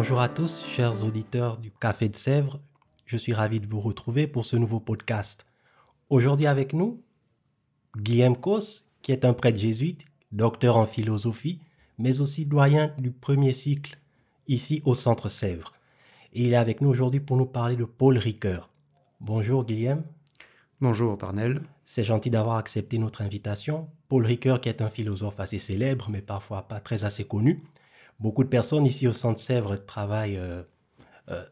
Bonjour à tous, chers auditeurs du Café de Sèvres. Je suis ravi de vous retrouver pour ce nouveau podcast. Aujourd'hui avec nous, Guillaume Cos, qui est un prêtre jésuite, docteur en philosophie, mais aussi doyen du premier cycle ici au Centre Sèvres. Et il est avec nous aujourd'hui pour nous parler de Paul Ricoeur. Bonjour Guillaume. Bonjour Parnell. C'est gentil d'avoir accepté notre invitation. Paul Ricoeur, qui est un philosophe assez célèbre, mais parfois pas très assez connu. Beaucoup de personnes ici au Centre Sèvres travaillent euh, euh,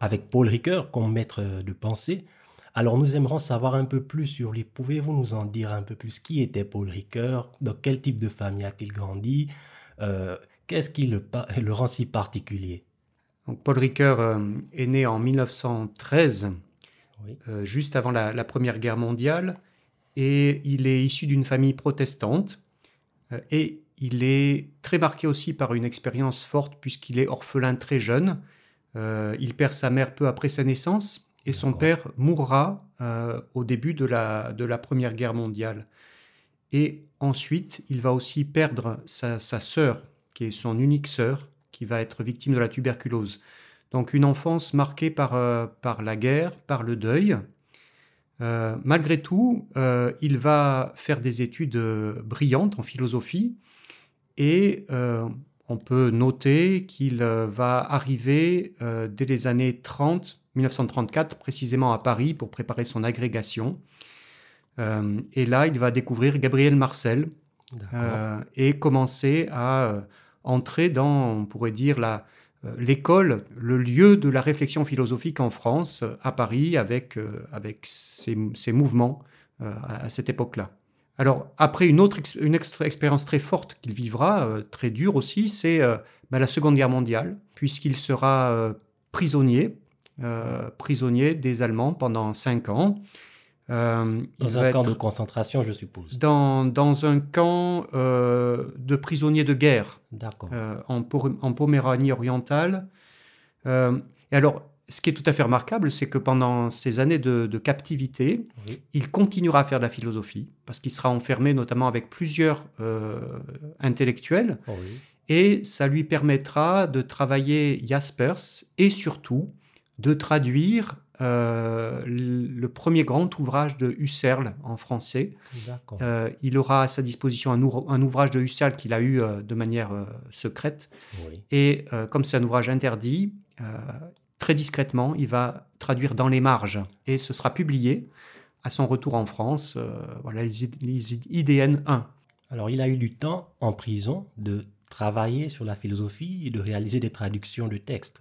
avec Paul Ricoeur comme maître de pensée. Alors nous aimerons savoir un peu plus sur lui. Pouvez-vous nous en dire un peu plus? Qui était Paul Ricoeur? Dans quel type de famille a-t-il grandi? Euh, Qu'est-ce qui le, le, rend si particulier? Donc, Paul Ricoeur est né en 1913, oui. euh, juste avant la, la, Première Guerre mondiale, et il est issu d'une famille protestante, et il est très marqué aussi par une expérience forte puisqu'il est orphelin très jeune. Euh, il perd sa mère peu après sa naissance, et son père mourra euh, au début de la, de la Première Guerre mondiale. Et ensuite, il va aussi perdre sa, sa sœur, qui est son unique sœur, qui va être victime de la tuberculose. Donc une enfance marquée par, euh, par la guerre, par le deuil. Malgré tout, il va faire des études brillantes en philosophie et euh, on peut noter qu'il euh, va arriver dès les années 30, 1934 précisément à Paris pour préparer son agrégation. Euh, et là, il va découvrir Gabriel Marcel euh, et commencer à euh, entrer dans, on pourrait dire, la, l'école, le lieu de la réflexion philosophique en France, à Paris, avec, avec ses, ses mouvements à, à, cette époque-là. Alors, après une autre, une expérience très forte qu'il vivra, très dure aussi, c'est bah, la Seconde Guerre mondiale, puisqu'il sera prisonnier, prisonnier des Allemands pendant cinq ans. Euh, dans un camp de concentration, je suppose. Dans, dans un camp euh, de prisonniers de guerre euh, en, en, Poméranie orientale. Euh, et alors, ce qui est tout à fait remarquable, c'est que pendant ces années de, de captivité, oui. il continuera à faire de la philosophie, parce qu'il sera enfermé notamment avec plusieurs euh, intellectuels. Oh oui. Et ça lui permettra de travailler Jaspers et surtout de traduire euh, le premier grand ouvrage de Husserl en français. Euh, il aura à sa disposition un, ou un ouvrage de Husserl qu'il a eu euh, de manière secrète. Oui. Et comme c'est un ouvrage interdit, très discrètement, il va traduire dans les marges. Et ce sera publié à son retour en France, euh, voilà, les, les IDN 1. Alors il a eu du temps en prison de travailler sur la philosophie et de réaliser des traductions de textes.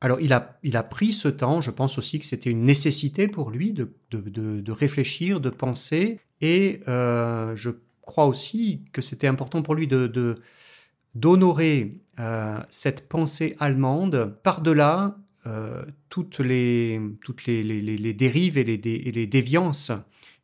Alors, il a, il a pris ce temps, je pense aussi que c'était une nécessité pour lui de, de, de, de réfléchir, de penser, et euh, je crois aussi que c'était important pour lui de d'honorer euh, cette pensée allemande par-delà euh, toutes, les, toutes les, les, les, dérives et les, et les déviances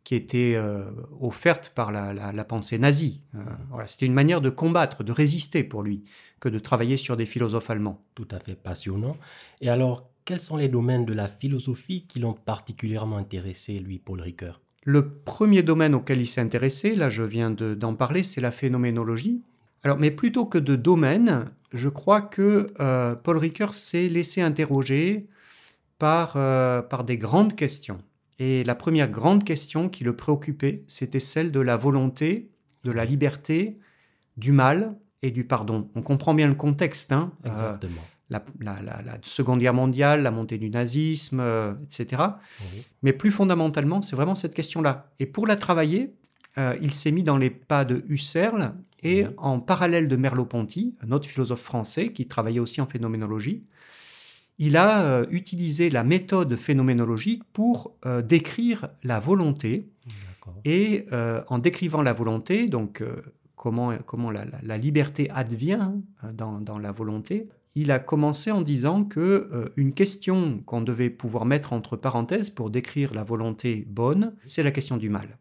qui étaient euh, offertes par la, la, la, pensée nazie. Euh, voilà, C'était une manière de combattre, de résister pour lui, que de travailler sur des philosophes allemands. Tout à fait passionnant. Et alors, quels sont les domaines de la philosophie qui l'ont particulièrement intéressé, lui, Paul Ricoeur? Le premier domaine auquel il s'est intéressé, là je viens d'en de, parler, c'est la phénoménologie. Alors, mais plutôt que de domaine, je crois que euh, Paul Ricoeur s'est laissé interroger par, euh, par des grandes questions. Et la première grande question qui le préoccupait, c'était celle de la volonté, de la liberté, du mal et du pardon. On comprend bien le contexte. Hein Exactement. Euh, la, la, la, la, Seconde Guerre mondiale, la montée du nazisme, euh, etc. Mais plus fondamentalement, c'est vraiment cette question-là. Et pour la travailler, euh, il s'est mis dans les pas de Husserl et oui. en parallèle de Merleau-Ponty, un autre philosophe français qui travaillait aussi en phénoménologie, il a euh, utilisé la méthode phénoménologique pour euh, décrire la volonté. Et euh, en décrivant la volonté, donc comment, comment la, liberté advient hein, dans, la volonté, il a commencé en disant que une question qu'on devait pouvoir mettre entre parenthèses pour décrire la volonté bonne, c'est la question du mal.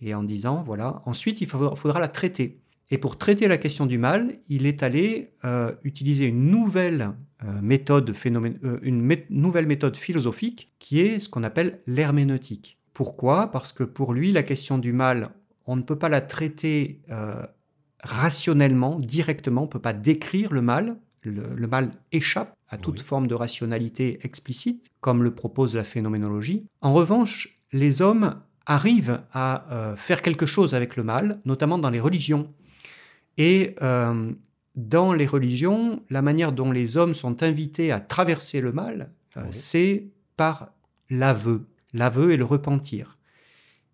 Et en disant, voilà, ensuite il faudra, la traiter. Et pour traiter la question du mal, il est allé euh, utiliser une nouvelle, méthode une nouvelle méthode philosophique qui est ce qu'on appelle l'herméneutique. Pourquoi? Parce que pour lui, la question du mal, on ne peut pas la traiter euh, rationnellement, directement, on ne peut pas décrire le mal. Le, mal échappe à toute forme de rationalité explicite, comme le propose la phénoménologie. En revanche, les hommes arrivent à euh, faire quelque chose avec le mal, notamment dans les religions. Et euh, dans les religions, la manière dont les hommes sont invités à traverser le mal, c'est par l'aveu l'aveu et le repentir.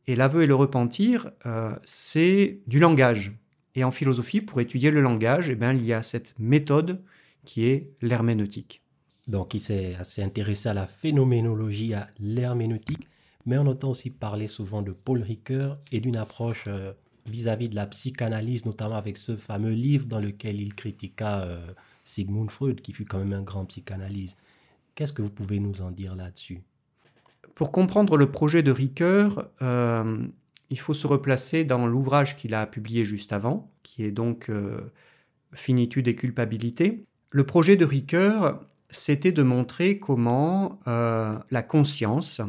Et l'aveu et le repentir, euh, c'est du langage. Et en philosophie, pour étudier le langage, eh bien, il y a cette méthode qui est l'herméneutique. Donc il s'est assez intéressé à la phénoménologie, à l'herméneutique, mais on entend aussi parler souvent de Paul Ricoeur et d'une approche vis-à-vis de la psychanalyse, notamment avec ce fameux livre dans lequel il critiqua euh, Sigmund Freud, qui fut quand même un grand psychanalyste. Qu'est-ce que vous pouvez nous en dire là-dessus? Pour comprendre le projet de Ricoeur, euh, il faut se replacer dans l'ouvrage qu'il a publié juste avant, qui est donc euh, Finitude et culpabilité. Le projet de Ricoeur, c'était de montrer comment la conscience,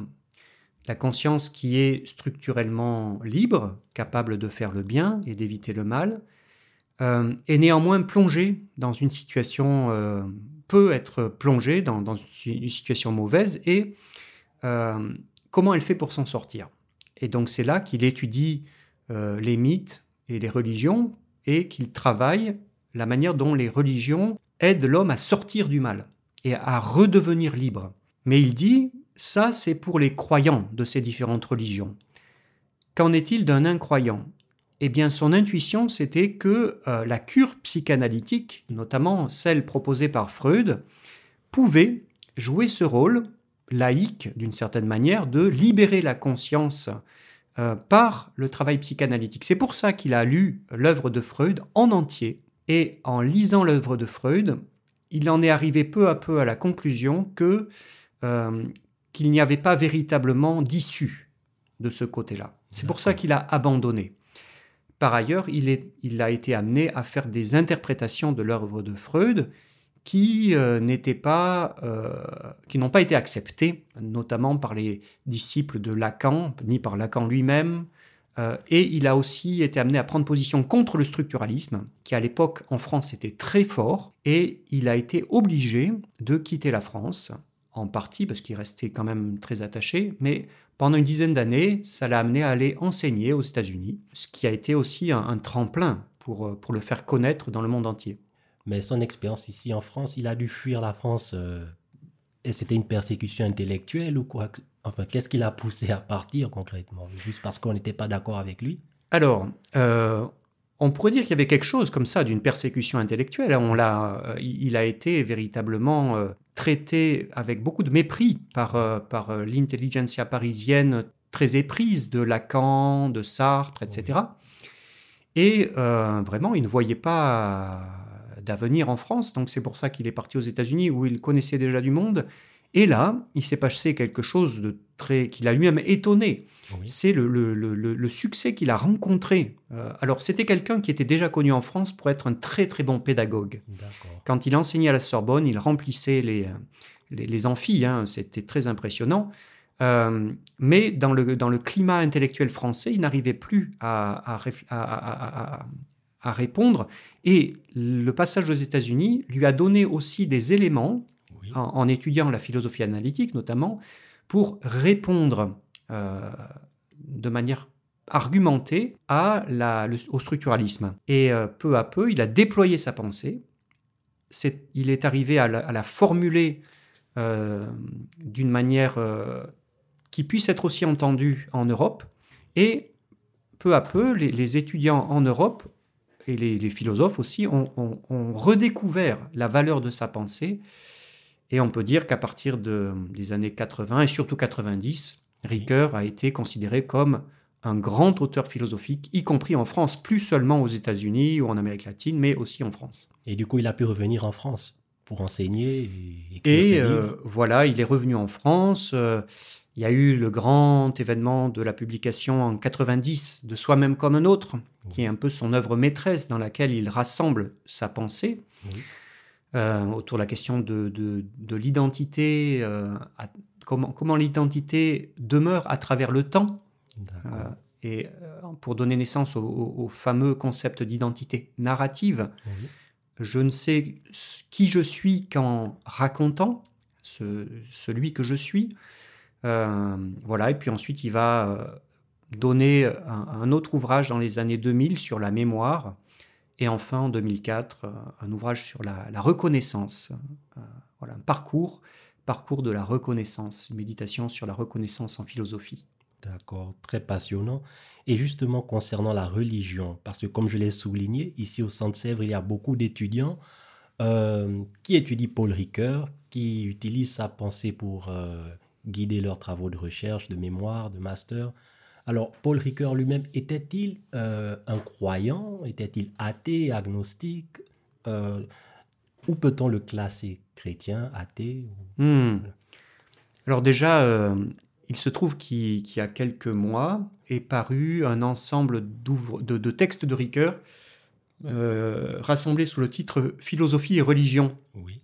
la conscience qui est structurellement libre, capable de faire le bien et d'éviter le mal, est néanmoins plongée dans une situation, peut être plongée dans, une situation mauvaise et euh, comment elle fait pour s'en sortir? Et donc c'est là qu'il étudie euh, les mythes et les religions et qu'il travaille la manière dont les religions aident l'homme à sortir du mal et à redevenir libre. Mais il dit, ça c'est pour les croyants de ces différentes religions. Qu'en est-il d'un incroyant? Eh bien son intuition c'était que euh, la cure psychanalytique, notamment celle proposée par Freud, pouvait jouer ce rôle laïque, d'une certaine manière, de libérer la conscience euh, par le travail psychanalytique. C'est pour ça qu'il a lu l'œuvre de Freud en entier, et en lisant l'œuvre de Freud, il en est arrivé peu à peu à la conclusion que euh, qu'il n'y avait pas véritablement d'issue de ce côté-là. C'est pour ça qu'il a abandonné. Par ailleurs, il, est, il a été amené à faire des interprétations de l'œuvre de Freud qui euh, n'étaient pas, euh, qui n'ont pas été acceptés, notamment par les disciples de Lacan, ni par Lacan lui-même. Euh, et il a aussi été amené à prendre position contre le structuralisme, qui à l'époque en France était très fort, et il a été obligé de quitter la France, en partie parce qu'il restait quand même très attaché, mais pendant une dizaine d'années, ça l'a amené à aller enseigner aux États-Unis, ce qui a été aussi un, un tremplin pour, pour le faire connaître dans le monde entier. Mais son expérience ici en France, il a dû fuir la France. Euh, et c'était une persécution intellectuelle ou quoi Enfin, qu'est-ce qui l'a poussé à partir concrètement? Juste parce qu'on n'était pas d'accord avec lui? Alors, euh, on pourrait dire qu'il y avait quelque chose comme ça d'une persécution intellectuelle. On l'a, euh, il a été véritablement traité avec beaucoup de mépris par, par l'intelligentsia parisienne très éprise de Lacan, de Sartre, etc. Et vraiment, il ne voyait pas d'avenir en France. Donc c'est pour ça qu'il est parti aux États-Unis où il connaissait déjà du monde. Et là, il s'est passé quelque chose de très qui l'a lui-même étonné. C'est le, le, le, succès qu'il a rencontré. Euh, alors c'était quelqu'un qui était déjà connu en France pour être un très très bon pédagogue. Quand il enseignait à la Sorbonne, il remplissait les, les, les amphis. Hein, C'était très impressionnant. Euh, mais dans le, dans le climat intellectuel français, il n'arrivait plus à, à, à, à répondre. Et le passage aux États-Unis lui a donné aussi des éléments, en, étudiant la philosophie analytique notamment, pour répondre euh, de manière argumentée au structuralisme. Et euh, peu à peu, il a déployé sa pensée. il est arrivé à la, formuler euh, d'une manière qui puisse être aussi entendue en Europe. Et peu à peu, les étudiants en Europe et les, philosophes aussi ont, redécouvert la valeur de sa pensée. Et on peut dire qu'à partir de, des années 80 et surtout 90, Ricoeur a été considéré comme un grand auteur philosophique, y compris en France, plus seulement aux États-Unis ou en Amérique latine, mais aussi en France. Et du coup, il a pu revenir en France pour enseigner et, et euh, voilà, il est revenu en France. Euh, il y a eu le grand événement de la publication en 90 de Soi-même comme un autre, qui est un peu son œuvre maîtresse dans laquelle il rassemble sa pensée euh, autour de la question de, de, l'identité, comment, comment l'identité demeure à travers le temps. et pour donner naissance au, fameux concept d'identité narrative, je ne sais qui je suis qu'en racontant celui que je suis. Euh, voilà, et puis ensuite, il va euh, donner un, autre ouvrage dans les années 2000 sur la mémoire, et enfin en 2004, euh, un ouvrage sur la, reconnaissance. voilà, un parcours, parcours de la reconnaissance, une méditation sur la reconnaissance en philosophie. D'accord, très passionnant. Et justement concernant la religion, parce que comme je l'ai souligné, ici au Centre-Sèvres, il y a beaucoup d'étudiants euh, qui étudient Paul Ricoeur, qui utilisent sa pensée pour euh, guider leurs travaux de recherche, de mémoire, de master. Alors, Paul Ricoeur lui-même, était-il euh, un croyant? Était-il athée, agnostique? Où peut-on le classer Chrétien, athée hmm. Alors déjà, il se trouve qu'il y a quelques mois est paru un ensemble de, de, textes de Ricoeur euh, rassemblés sous le titre Philosophie et religion. Oui.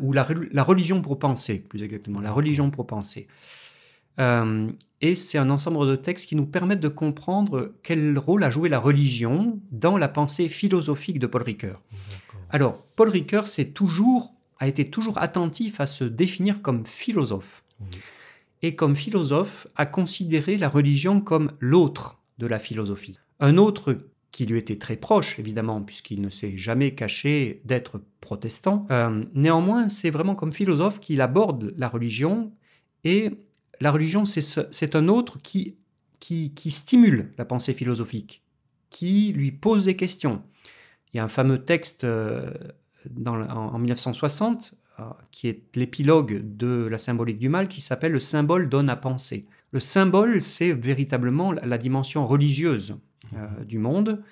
Ou la, religion pour penser, plus exactement, la religion pour penser. Euh, et c'est un ensemble de textes qui nous permettent de comprendre quel rôle a joué la religion dans la pensée philosophique de Paul Ricoeur. Alors, Paul Ricoeur toujours, a été toujours attentif à se définir comme philosophe. Et comme philosophe a considéré la religion comme l'autre de la philosophie. Un autre qui lui était très proche, évidemment, puisqu'il ne s'est jamais caché d'être protestant. Euh, néanmoins, c'est vraiment comme philosophe qu'il aborde la religion, et la religion, c'est un autre qui, qui, stimule la pensée philosophique, qui lui pose des questions. Il y a un fameux texte euh, dans, en 1960 euh, qui est l'épilogue de la symbolique du mal, qui s'appelle Le symbole donne à penser. Le symbole, c'est véritablement la dimension religieuse euh, du monde,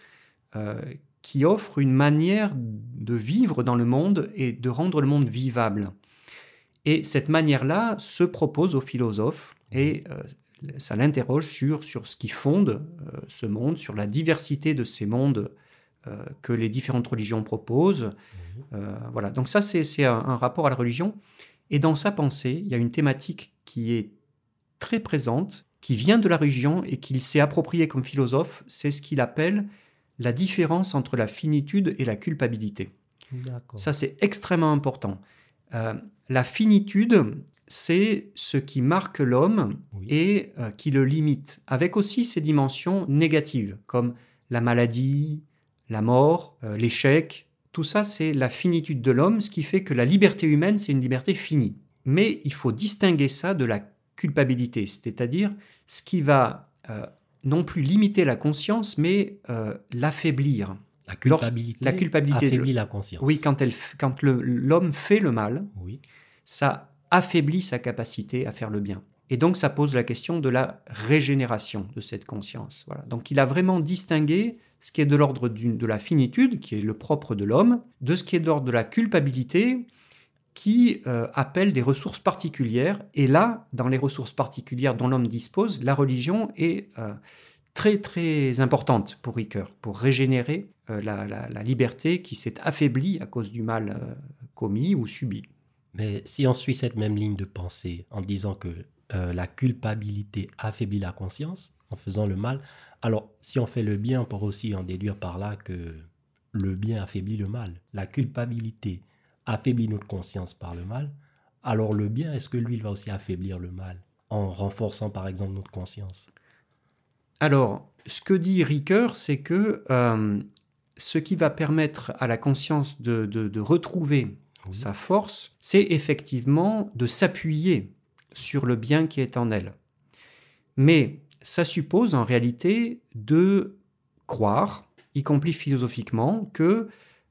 euh, qui offre une manière de vivre dans le monde et de rendre le monde vivable. Et cette manière-là se propose aux philosophes et ça l'interroge sur, sur ce qui fonde ce monde, sur la diversité de ces mondes que les différentes religions proposent, euh, voilà, donc ça c'est un, rapport à la religion. Et dans sa pensée, il y a une thématique qui est très présente, qui vient de la religion et qu'il s'est approprié comme philosophe, c'est ce qu'il appelle la différence entre la finitude et la culpabilité. Ça, c'est extrêmement important. Euh, la finitude, c'est ce qui marque l'homme et euh, qui le limite, avec aussi ses dimensions négatives, comme la maladie, la mort, l'échec, tout ça, c'est la finitude de l'homme, ce qui fait que la liberté humaine, c'est une liberté finie. Mais il faut distinguer ça de la culpabilité, c'est-à-dire ce qui va euh, non plus limiter la conscience, mais euh, l'affaiblir. La culpabilité, la culpabilité affaiblit la conscience. Oui, quand, elle, quand l'homme fait le mal, oui. ça affaiblit sa capacité à faire le bien. Et donc, ça pose la question de la régénération de cette conscience. Voilà. Donc, il a vraiment distingué ce qui est de l'ordre de la finitude, qui est le propre de l'homme, de ce qui est de l'ordre de la culpabilité, qui euh, appelle des ressources particulières. Et là, dans les ressources particulières dont l'homme dispose, la religion est euh, très très importante pour Ricoeur, pour régénérer euh, la, liberté qui s'est affaiblie à cause du mal commis ou subi. Mais si on suit cette même ligne de pensée en disant que la culpabilité affaiblit la conscience en faisant le mal, alors, si on fait le bien, on pourrait aussi en déduire par là que le bien affaiblit le mal. La culpabilité affaiblit notre conscience par le mal. Alors le bien, est-ce que lui, il va aussi affaiblir le mal en renforçant par exemple notre conscience? Alors, ce que dit Ricoeur, c'est que euh, ce qui va permettre à la conscience de, retrouver sa force, c'est effectivement de s'appuyer sur le bien qui est en elle. Mais ça suppose en réalité de croire, y compris philosophiquement, que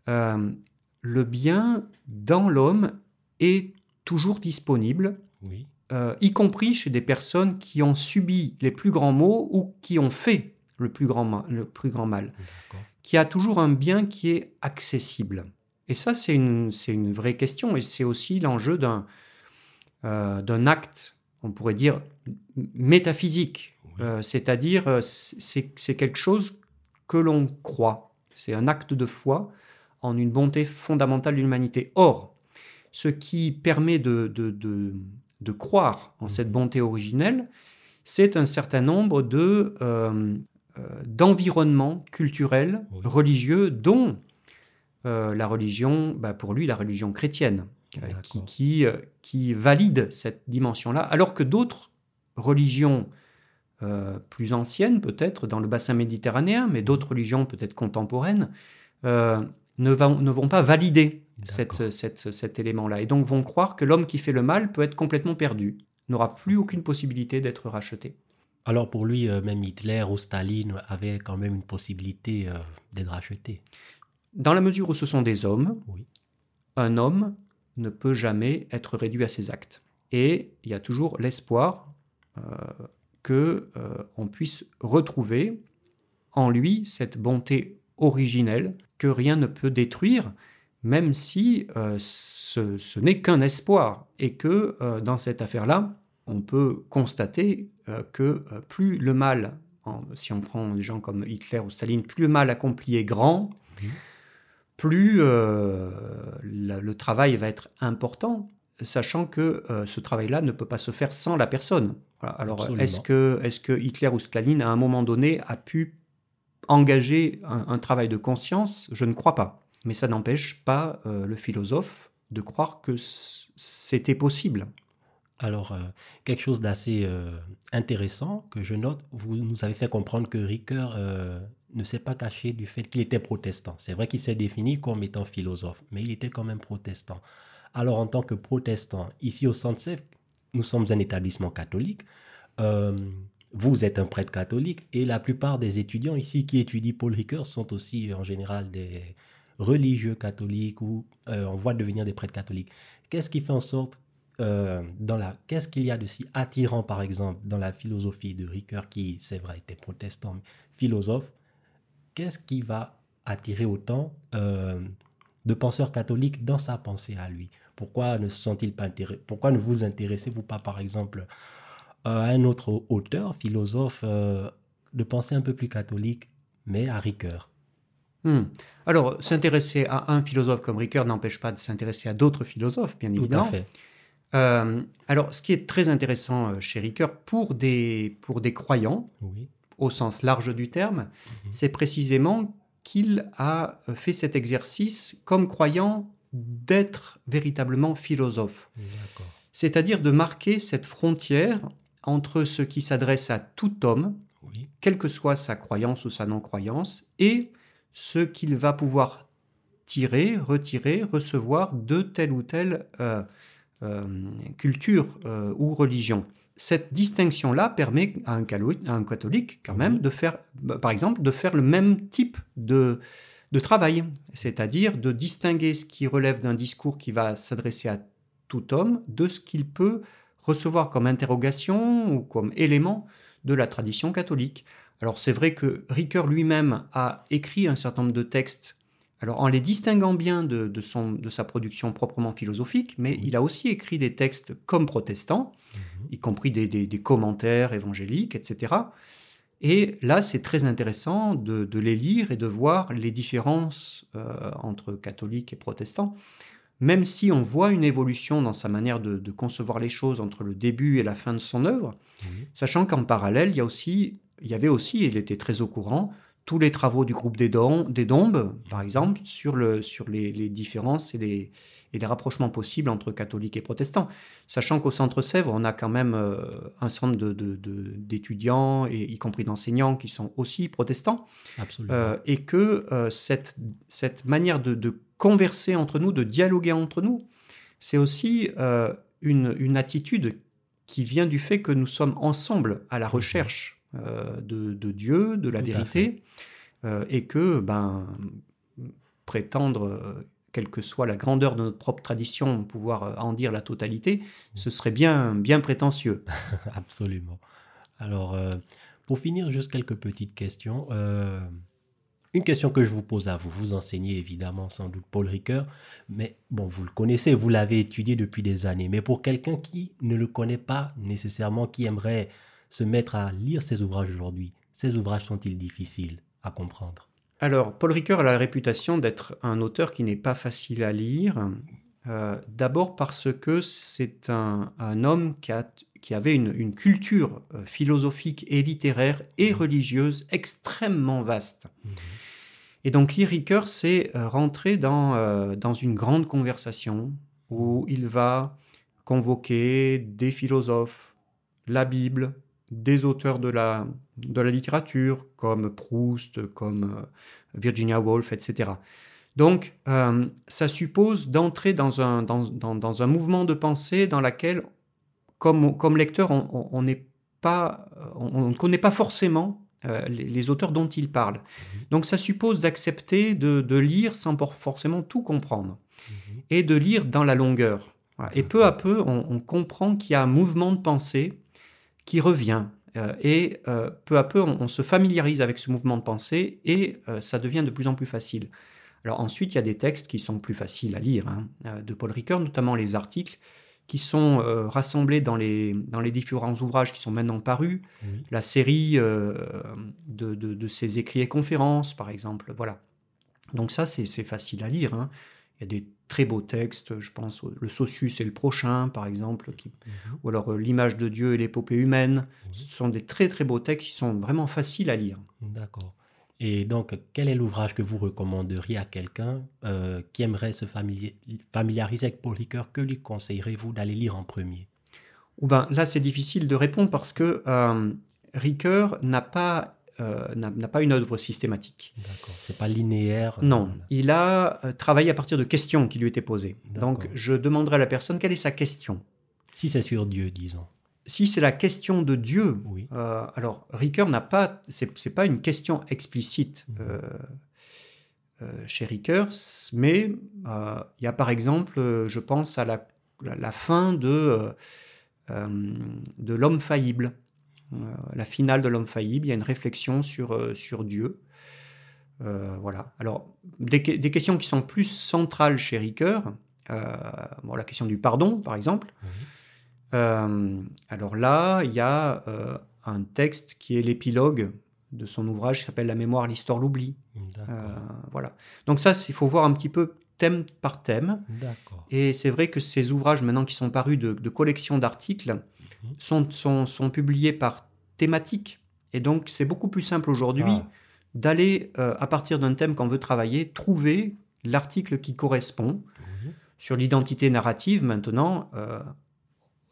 euh, le bien dans l'homme est toujours disponible y compris chez des personnes qui ont subi les plus grands maux ou qui ont fait le plus grand, le plus grand mal, qui a toujours un bien qui est accessible. Et ça, c'est une, une vraie question, et c'est aussi l'enjeu d'un d'un acte, on pourrait dire, métaphysique. C'est-à-dire, c'est quelque chose que l'on croit. C'est un acte de foi en une bonté fondamentale de l'humanité. Or, ce qui permet de, de, croire en mmh. cette bonté originelle, c'est un certain nombre de, euh, euh, d'environnements culturels, religieux, dont euh, la religion, bah pour lui, la religion chrétienne, qui, qui, qui, valide cette dimension-là, alors que d'autres religions plus anciennes, peut-être dans le bassin méditerranéen, mais d'autres religions peut-être contemporaines, ne, ne vont pas valider cet élément-là, et donc vont croire que l'homme qui fait le mal peut être complètement perdu, n'aura plus aucune possibilité d'être racheté. Alors pour lui, euh, même Hitler ou Staline avaient quand même une possibilité euh, d'être racheté. Dans la mesure où ce sont des hommes, un homme ne peut jamais être réduit à ses actes. Et il y a toujours l'espoir euh, que on puisse retrouver en lui cette bonté originelle que rien ne peut détruire, même si euh, ce, n'est qu'un espoir, et que euh, dans cette affaire-là, on peut constater euh, que plus le mal, si on prend des gens comme Hitler ou Staline, plus le mal accompli est grand, plus le travail va être important, sachant que ce travail-là ne peut pas se faire sans la personne. Alors, est-ce que, est que Hitler ou Staline, à un moment donné, a pu engager un, travail de conscience Je ne crois pas. Mais ça n'empêche pas euh, le philosophe de croire que c'était possible. Alors, euh, quelque chose d'assez euh, intéressant que je note, vous nous avez fait comprendre que Ricoeur ne s'est pas caché du fait qu'il était protestant. C'est vrai qu'il s'est défini comme étant philosophe, mais il était quand même protestant. Alors, en tant que protestant, ici au Centre nous sommes un établissement catholique vous êtes un prêtre catholique et la plupart des étudiants ici qui étudient Paul Ricoeur sont aussi en général des religieux catholiques ou euh, en voie de devenir des prêtres catholiques. Qu'est-ce qui fait en sorte euh, dans la qu'est-ce qu'il y a de si attirant par exemple dans la philosophie de Ricoeur qui c'est vrai était protestant philosophe? Qu'est-ce qui va attirer autant euh, de penseurs catholiques dans sa pensée à lui? Pourquoi ne sont-ils pas intéressés pourquoi ne vous intéressez-vous pas par exemple un autre auteur, philosophe euh, de pensée un peu plus catholique, mais à Ricoeur. Hmm. Alors, s'intéresser à un philosophe comme Ricoeur n'empêche pas de s'intéresser à d'autres philosophes, bien évidemment. Tout à fait. Euh, alors, ce qui est très intéressant euh, chez Ricoeur, pour des, pour des croyants, au sens large du terme, mhm. c'est précisément qu'il a fait cet exercice comme croyant d'être véritablement philosophe. C'est-à-dire de marquer cette frontière entre ce qui s'adresse à tout homme, quelle que soit sa croyance ou sa non-croyance, et ce qu'il va pouvoir tirer, retirer, recevoir de telle ou telle euh, euh, culture euh, ou religion. Cette distinction-là permet à un, catholique, quand même, de faire, bah, par exemple, de faire le même type de, de travail, c'est-à-dire de distinguer ce qui relève d'un discours qui va s'adresser à tout homme de ce qu'il peut recevoir comme interrogation ou comme élément de la tradition catholique. Alors c'est vrai que Ricoeur lui-même a écrit un certain nombre de textes, alors en les distinguant bien de, son, de sa production proprement philosophique, mais il a aussi écrit des textes comme protestants, mhm. y compris des, commentaires évangéliques, etc. Et là, c'est très intéressant de, les lire et de voir les différences euh, entre catholiques et protestants même si on voit une évolution dans sa manière de, concevoir les choses entre le début et la fin de son œuvre, sachant qu'en parallèle, il y, a aussi, il y avait aussi, et il était très au courant, tous les travaux du groupe des, des Dombes, par exemple, sur, le, sur les, différences et les, et les rapprochements possibles entre catholiques et protestants. Sachant qu'au Centre Sèvres, on a quand même euh, un centre d'étudiants, de, y compris d'enseignants, qui sont aussi protestants. Euh, et que euh, cette, cette manière de converser entre nous, de dialoguer entre nous, c'est aussi euh, une, attitude qui vient du fait que nous sommes ensemble à la recherche euh, de, Dieu, de la vérité, euh, et que ben, prétendre quelle que soit la grandeur de notre propre tradition, pouvoir en dire la totalité, ce serait bien, bien prétentieux. Absolument. Alors, pour finir, juste quelques petites questions. Une question que je vous pose à vous, vous enseignez évidemment sans doute Paul Ricoeur, mais bon, vous le connaissez, vous l'avez étudié depuis des années, mais pour quelqu'un qui ne le connaît pas nécessairement, qui aimerait se mettre à lire ses ouvrages aujourd'hui, ces ouvrages sont-ils difficiles à comprendre? Alors, Paul Ricoeur a la réputation d'être un auteur qui n'est pas facile à lire, euh, d'abord parce que c'est un, homme qui, a, qui avait une, culture euh, philosophique et littéraire et mmh. religieuse extrêmement vaste. Mmh. Et donc Ricoeur, c'est euh, rentrer dans, euh, dans une grande conversation où il va convoquer des philosophes, la Bible, des auteurs de la, de la littérature, comme Proust, comme Virginia Woolf, etc. Donc, ça suppose d'entrer dans un, dans, dans, un mouvement de pensée dans lequel, comme, comme lecteur, on n'est pas, on ne connaît pas forcément euh, les, auteurs dont il parle. Mhm. Donc ça suppose d'accepter de, lire sans forcément tout comprendre mhm. et de lire dans la longueur. Et peu à peu, on, comprend qu'il y a un mouvement de pensée qui revient. Euh, et euh, peu à peu, on, se familiarise avec ce mouvement de pensée et ça devient de plus en plus facile. Alors ensuite, il y a des textes qui sont plus faciles à lire, hein, de Paul Ricoeur, notamment les articles qui sont euh, rassemblés dans les, dans les différents ouvrages qui sont maintenant parus, la série euh, de, de, ses écrits et conférences, par exemple. Voilà. Donc ça, c'est facile à lire. Hein. Il y a des très beaux textes, je pense, le Socius et le prochain, par exemple, qui, mhm. ou alors euh, l'image de Dieu et l'épopée humaine. Ce sont des très très beaux textes qui sont vraiment faciles à lire. D'accord. Et donc, quel est l'ouvrage que vous recommanderiez à quelqu'un euh, qui aimerait se familiariser avec Paul Ricoeur Que lui conseillerez-vous d'aller lire en premier? Ou ben, Là, c'est difficile de répondre parce que euh, Ricoeur n'a pas, euh, n'a pas une œuvre systématique. D'accord, c'est pas linéaire. Non, il a travaillé à partir de questions qui lui étaient posées. Donc, je demanderai à la personne quelle est sa question. Si c'est sur Dieu, disons si c'est la question de Dieu, oui. Euh, alors Ricoeur n'a pas, c'est pas une question explicite mhm. euh, euh, chez Ricoeur, mais il y a par exemple, je pense à la, la fin de de l'homme faillible, la finale de l'homme faillible. Il y a une réflexion sur sur Dieu. voilà. Alors des, des, questions qui sont plus centrales chez Ricoeur, bon, la question du pardon, par exemple. Alors là, il y a euh, un texte qui est l'épilogue de son ouvrage qui s'appelle La mémoire, l'histoire, l'oubli. Euh, voilà. Donc ça, il faut voir un petit peu thème par thème. Et c'est vrai que ces ouvrages, maintenant qui sont parus de, de collections d'articles, mhm. sont, sont, sont, publiés par thématique. Et donc, c'est beaucoup plus simple aujourd'hui ah. d'aller, à partir d'un thème qu'on veut travailler, trouver l'article qui correspond. Mhm. Sur l'identité narrative, maintenant,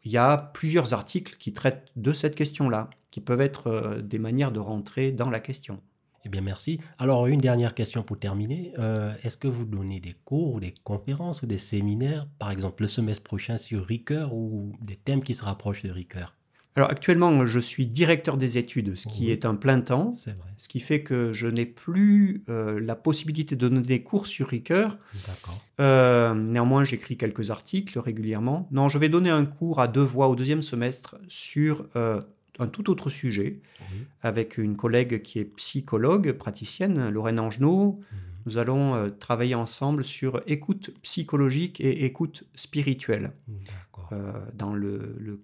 il y a plusieurs articles qui traitent de cette question-là, qui peuvent être euh, des manières de rentrer dans la question. Eh bien, merci. Alors, une dernière question pour terminer. Euh, est-ce que vous donnez des cours ou des conférences ou des séminaires, par exemple le semestre prochain sur Ricoeur ou des thèmes qui se rapprochent de Ricoeur? Alors actuellement, je suis directeur des études, ce qui est un plein temps, ce qui fait que je n'ai plus euh, la possibilité de donner des cours sur Ricoeur. Euh, néanmoins, j'écris quelques articles régulièrement. Non, je vais donner un cours à deux voix au deuxième semestre sur euh, un tout autre sujet, avec une collègue qui est psychologue, praticienne, Lorraine Angenot. Mhm. Nous allons travailler ensemble sur écoute psychologique et écoute spirituelle. dans le, le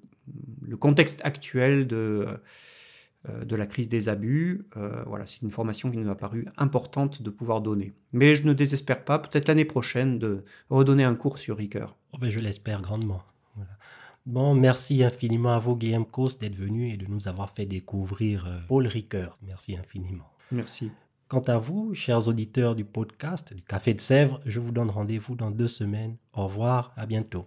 le contexte actuel de, euh, de la crise des abus. Euh, voilà, c'est une formation qui nous a paru importante de pouvoir donner. Mais je ne désespère pas, peut-être l'année prochaine, de redonner un cours sur Ricoeur. Oh ben je l'espère grandement. Bon, merci infiniment à vous, Guillaume Cos, d'être venu et de nous avoir fait découvrir euh, Paul Ricoeur. Merci infiniment. Merci. Quant à vous, chers auditeurs du podcast du Café de Sèvres, je vous donne rendez-vous dans deux semaines. Au revoir, à bientôt.